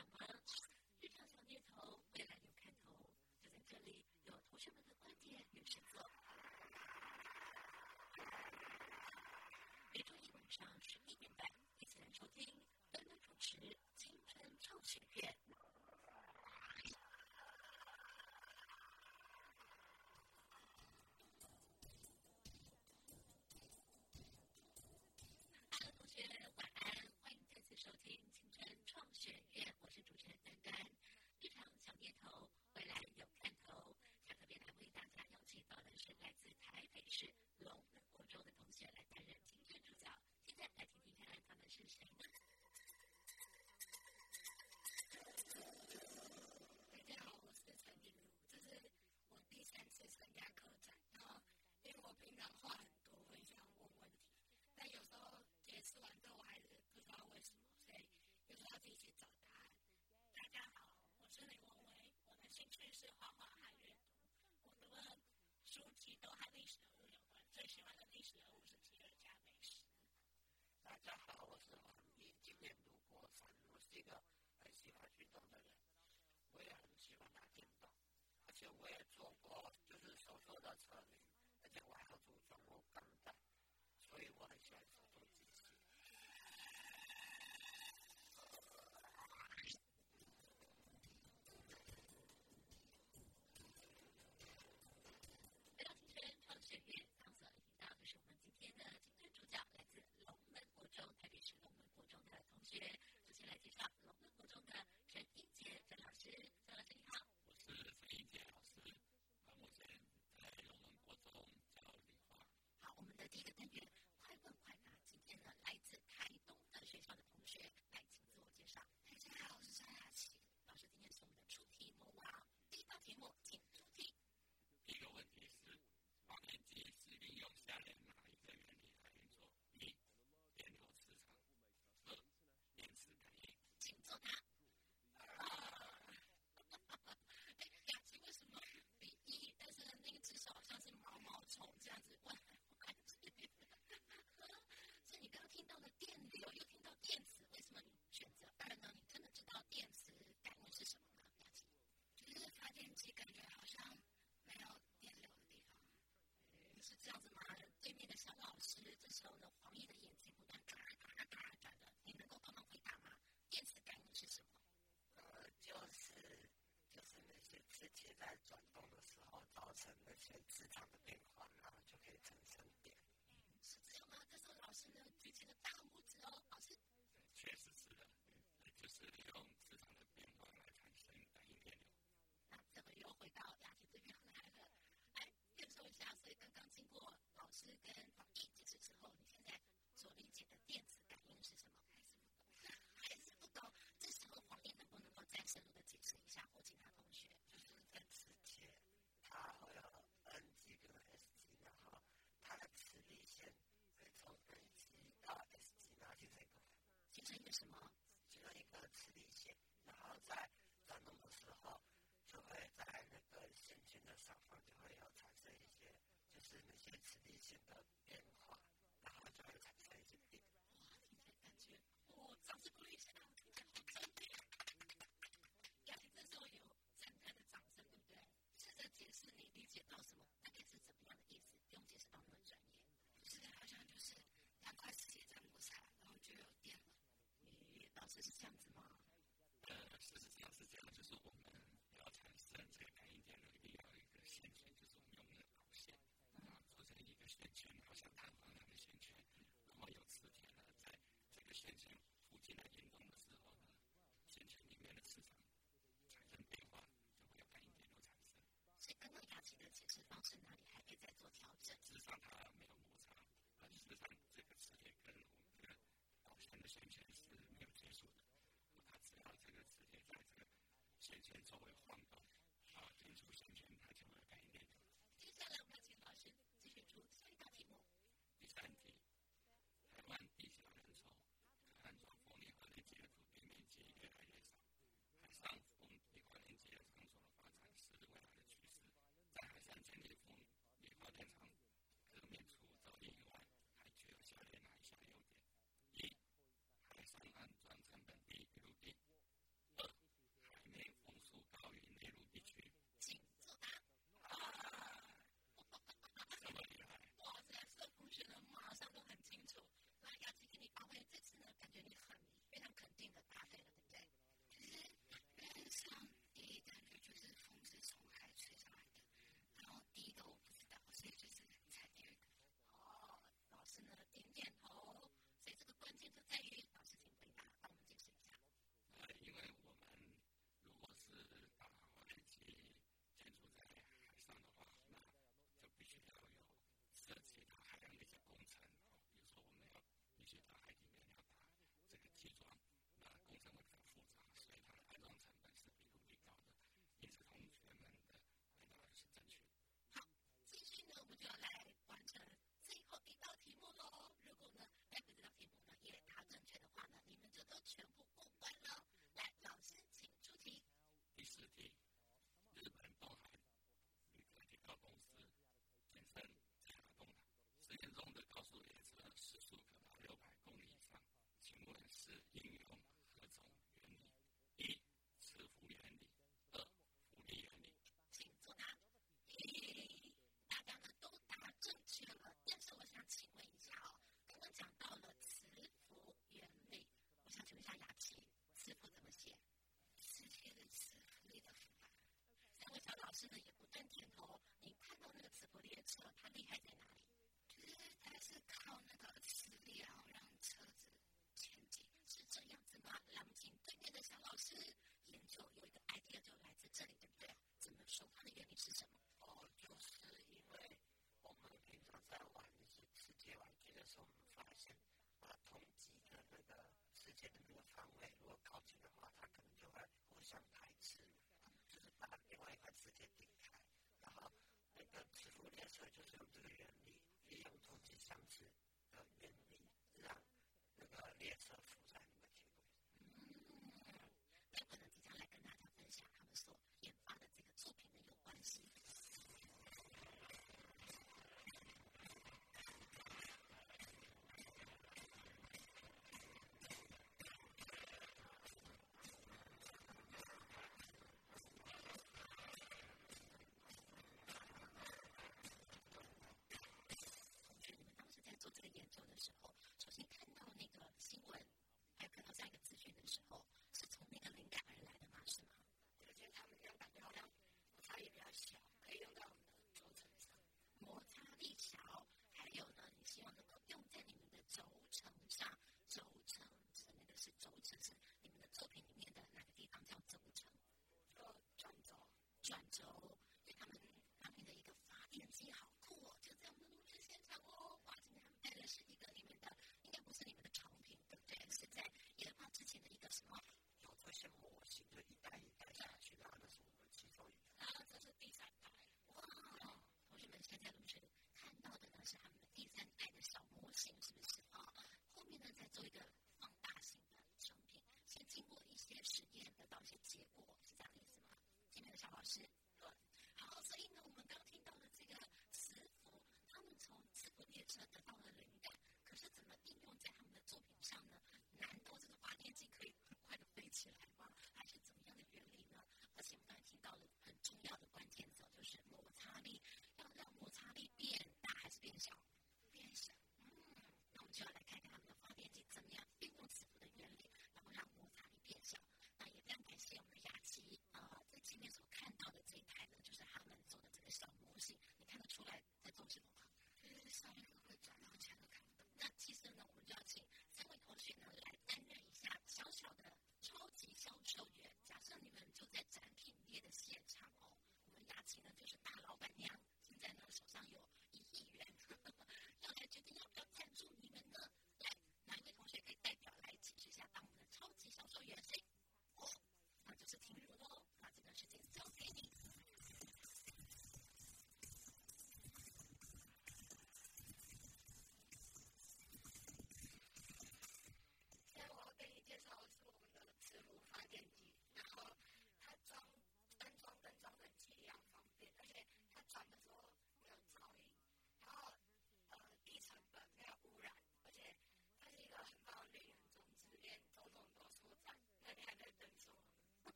and 磁场的变化，然后就可以产生电。嗯，是这样吗？但是老师呢，举起了大拇指哦，老师。确实。什么，提了一个磁力线，然后在转动的时候，就会在那个线圈的上方就会有产生一些，就是那些磁力线的变是这样子吗？呃，事是这样，是这样，就是我们要产生这个感应电流，一定要一个线圈，就是我们用的导线，然后做成一个线圈，然后像弹簧那个线圈，然后有磁铁呢，在这个线圈附近来运动的时候呢，线圈里面的磁场产生变化，就会有感应电流产生。所以刚刚雅琪的解释方式。这钱交不了时候，首先看到那个新闻，还有看到这样一个资讯的时候。second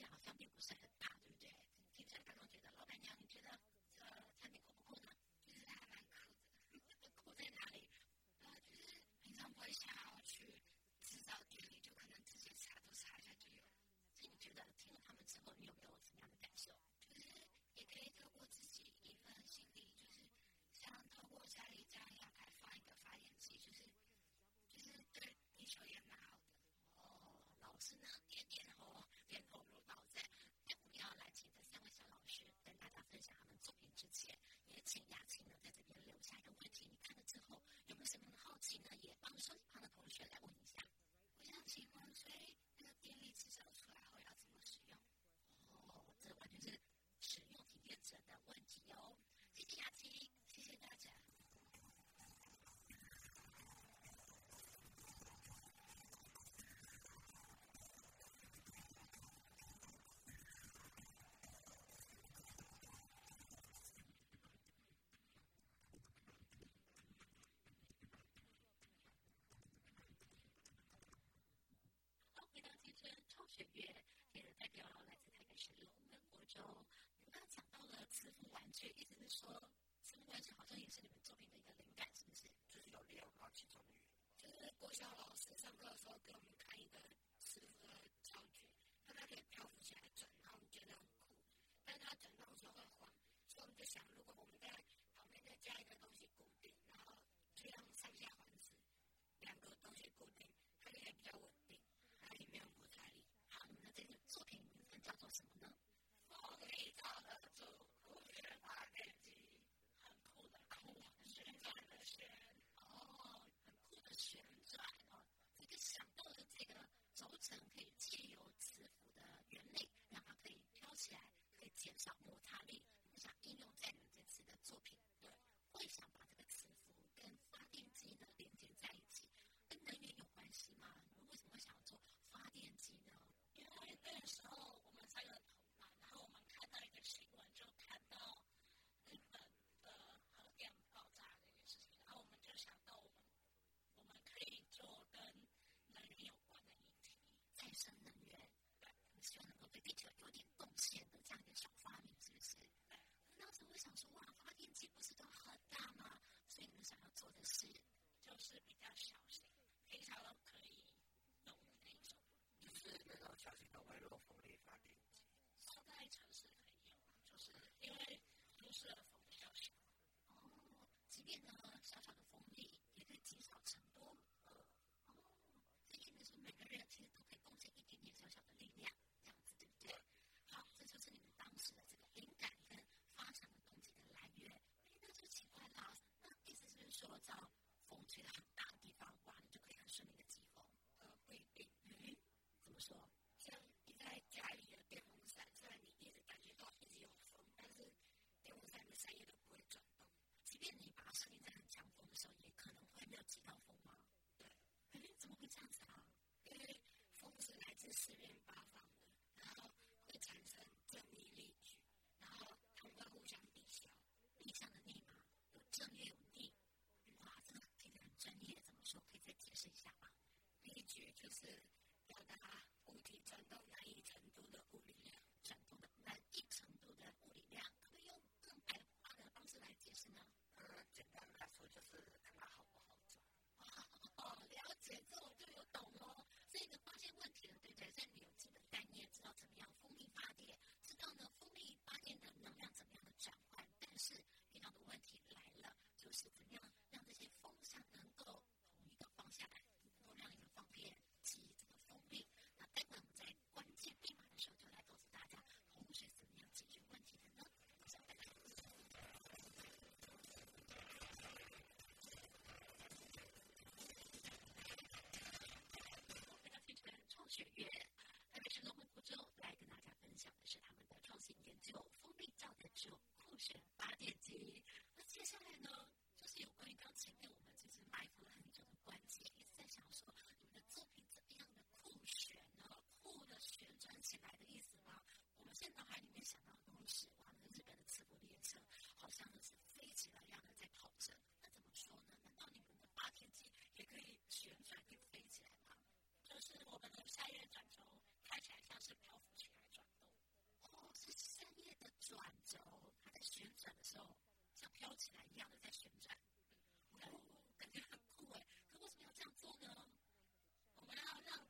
点好像并不算。月月，也代表来自台北市龙门国中。你们刚讲到了磁浮玩具，意思是说磁浮玩具好像也是你们作品的一个灵感，是不是？就是有利用到其中的原因。就是国小老师上课的时候给可以借由磁浮的原理让它可以飘起来可以减少摩擦力。是比较小心非常的 you to serve. 月，特别是龙门福州来跟大家分享的是他们的创新研究，蜂蜜酵的酒酷选发电机。那接下来呢，就是有关于刚才我们就是埋伏了很久的关机，一直在想说你们的作品怎么样的酷选呢？酷的旋转起来的意思吗？我们现在还。像飘起来一样的在旋转，我感觉很酷哎！可为什么要这样做呢？我们要让。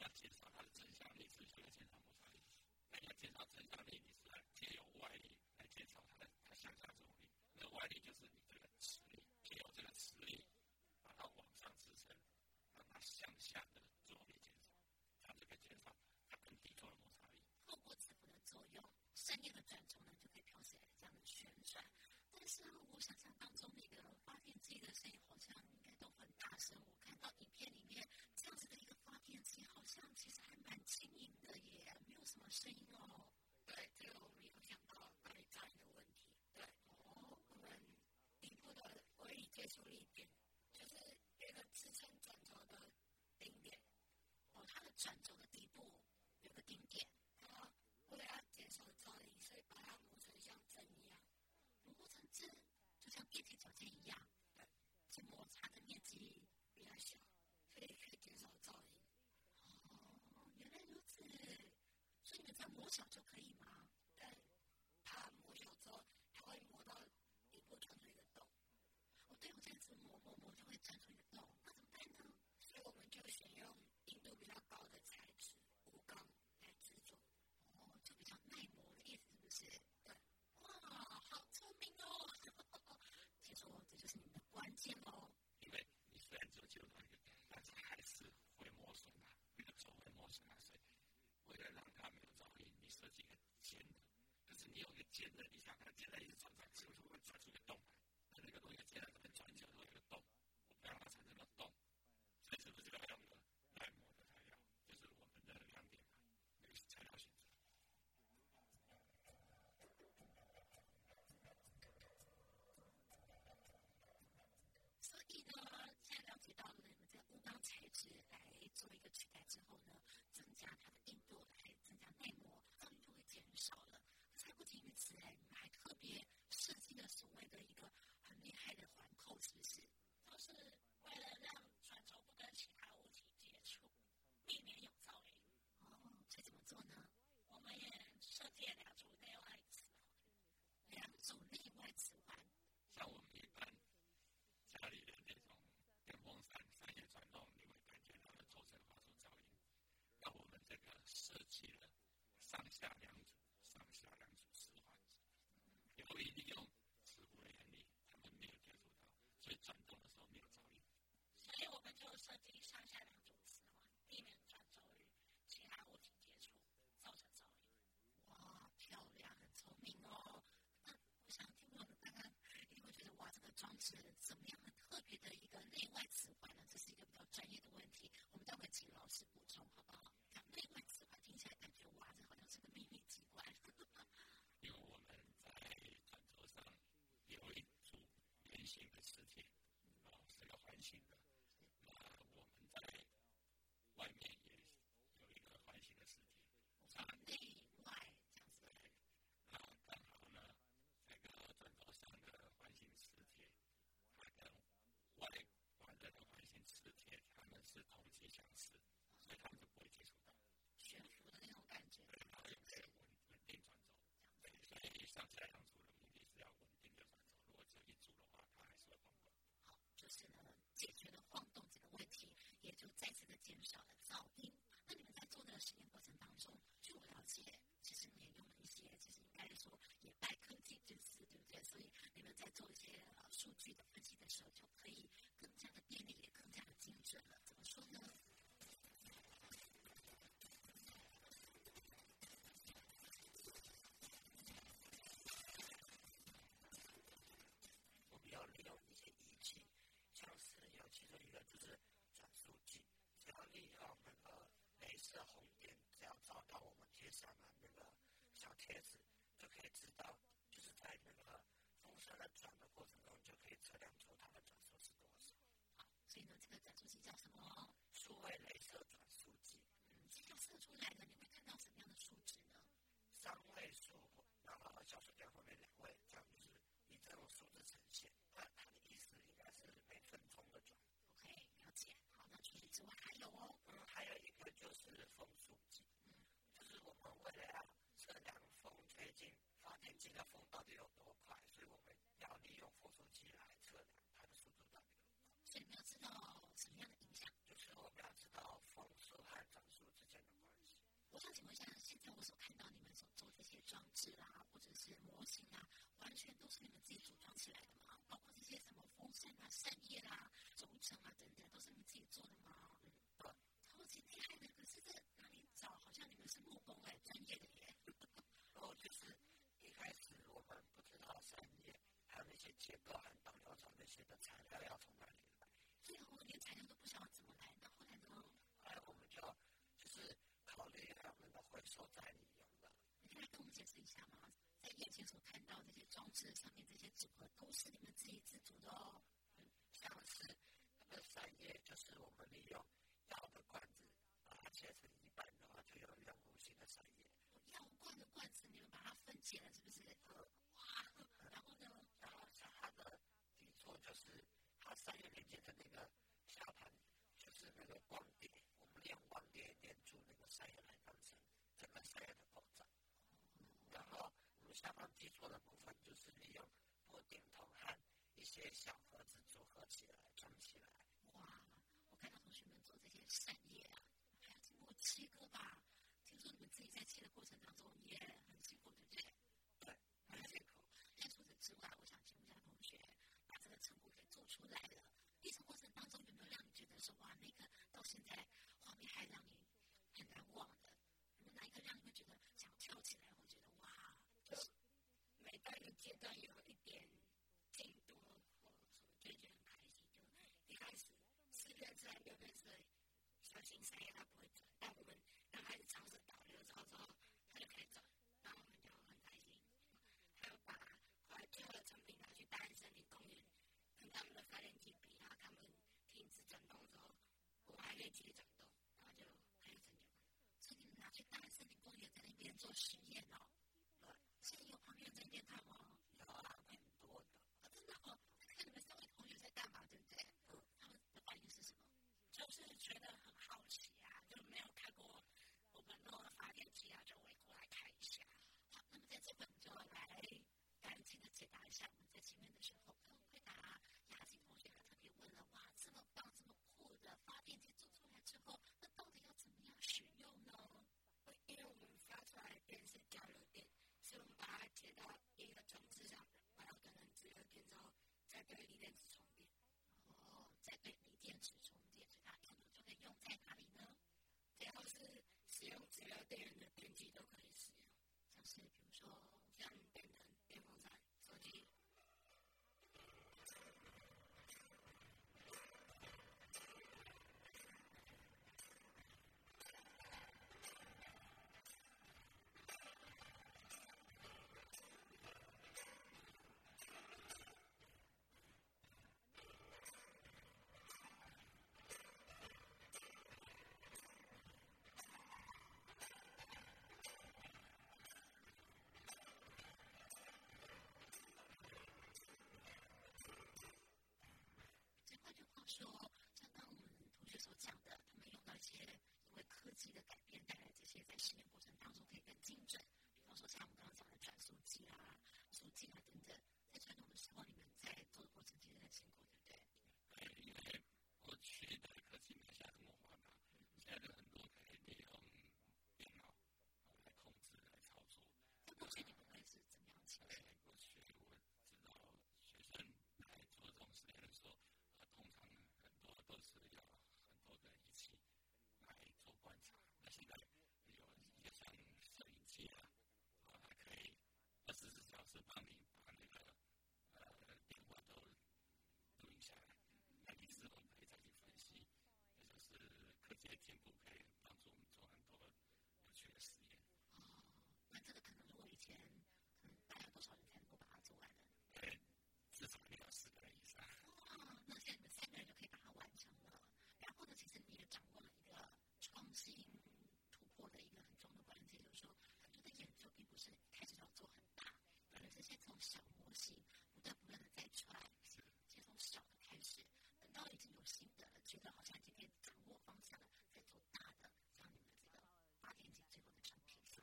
要减少它的正向力，是需要减少摩擦力。那要减少正向力，你是来借由外力来减少它的它向下作用力。那外力就是你这个磁力，借由这个磁力把它往上支撑，让它向下的作用力减少，它这个减少它跟地球的摩擦力。透过磁浮的作用，身体的转轴呢就可以飘起来这样的旋转。但是我想。就可以吗？kid that he's to submit 再次的减少了噪音。那你们在做的实验过程当中，据我了解，其实你也用了一些，其实应该说也拜科技之赐，对不对？所以你们在做一些呃数据的分析的时候，就可以更加的便利，也更加的精准了。怎么说呢？我们要利用一些仪器，像是有其中一个就是转速计，只要利用那个镭射红点，只要照到我们贴上的那个小贴纸，就可以知道，就是在那个风扇在转的过程中，就可以测量出它的转速是多少。好，所以呢，这个转速计叫什么？数位镭射转速计。嗯，这样测出来的，你会看到什么样的数值呢？三位数，然后小数点后面两位，这样就是以这种数字呈现。那它的意思应该是每分钟的转。OK，了解。好，那除此之外还有哦。嗯，还有一个就是风速计，嗯，就是我们为了要测量风吹进发电机的风到底有多快，所以我们要利用风速计来测量它的速度到底有多快。所以你要知道什么样的影响。就是我们要知道风速和转速之间的关系。我想请问一下，现在我所看到你们所做这些装置啊，或者是模型啊，完全都是你们自己组装起来的吗？包括这些什么风扇啊、扇叶啦、承啊等等，都是你们自己做的吗？嗯，对。超级厉害的，可是这哪里找？好像你们是木工哎，专业的耶。然后就是一开始我们不知道扇叶还有那些结构和导流槽那些的材料要从哪里来。最后连材料都不晓得怎么来，那后来呢？后来我们就就是考虑他们的回收再利用了。你可以跟我们解释一下吗？在眼前所看到这些装置上面这些组合，都是你们自己自组的哦。嗯，像是那个扇叶，就是我们利用药的罐子把它切成一半的话，就有圆弧形的扇叶。药罐的罐子，你们把它分解了，是不是？哇，然后呢？然后像它的底座就是它扇叶连接的那个下盘，就是那个光碟，我们利用光碟连住那个扇叶来当成整个扇叶的构造。然后我们下方基座的部分就是利用破点筒和一些小盒子组合起来装起来。哇，我看到同学们做这些扇叶啊，还要经过切割吧？听说你们自己在切的过程当中也很辛苦，对不对？对，很辛苦。但除此之外，我想请问一下同学，把这个成果给做出来了，历程过程当中有没有让你觉得说哇，那个到现在画面还让你很难忘的？有哪一个让你会觉得想跳起来，会觉得哇？就是每到一个阶段有一点进度，或者说就觉得很开心。就一开始四片色、六片色，小型扇叶它不会转，但我们让孩子尝试导流之后，之后它就可以转，然后我们就很开心。还有把后来最后的成品拿去大安森林公园，跟他们的发电机比，然后他们停止转动之后，我还可以继续转动，然后就很有成就感。所以你们拿去大安森林公园在那边做实验哦。对，现在有旁边在那边看吗？有啊，很多的。啊，真的哦，看你们三位同学在干嘛，对不对？嗯，他们的反应是什么？就てるんだっていう自動化ですね。さすがに。所讲的他们用到一些因为科技的改变带来这些在实验过的，有也像摄影机啊，啊，还可以二十四小时帮你。从小模型不断不断的在穿，先从小的开始，等到已经有新的了，觉得好像今天掌握方向了，再做大的，像你们这个发电机最后的产品，就。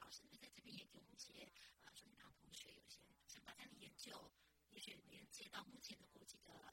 老师呢在这边也给我们一些啊，说你让同学有一些想法在研究，也去连接到目前的国际的。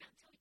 can't tell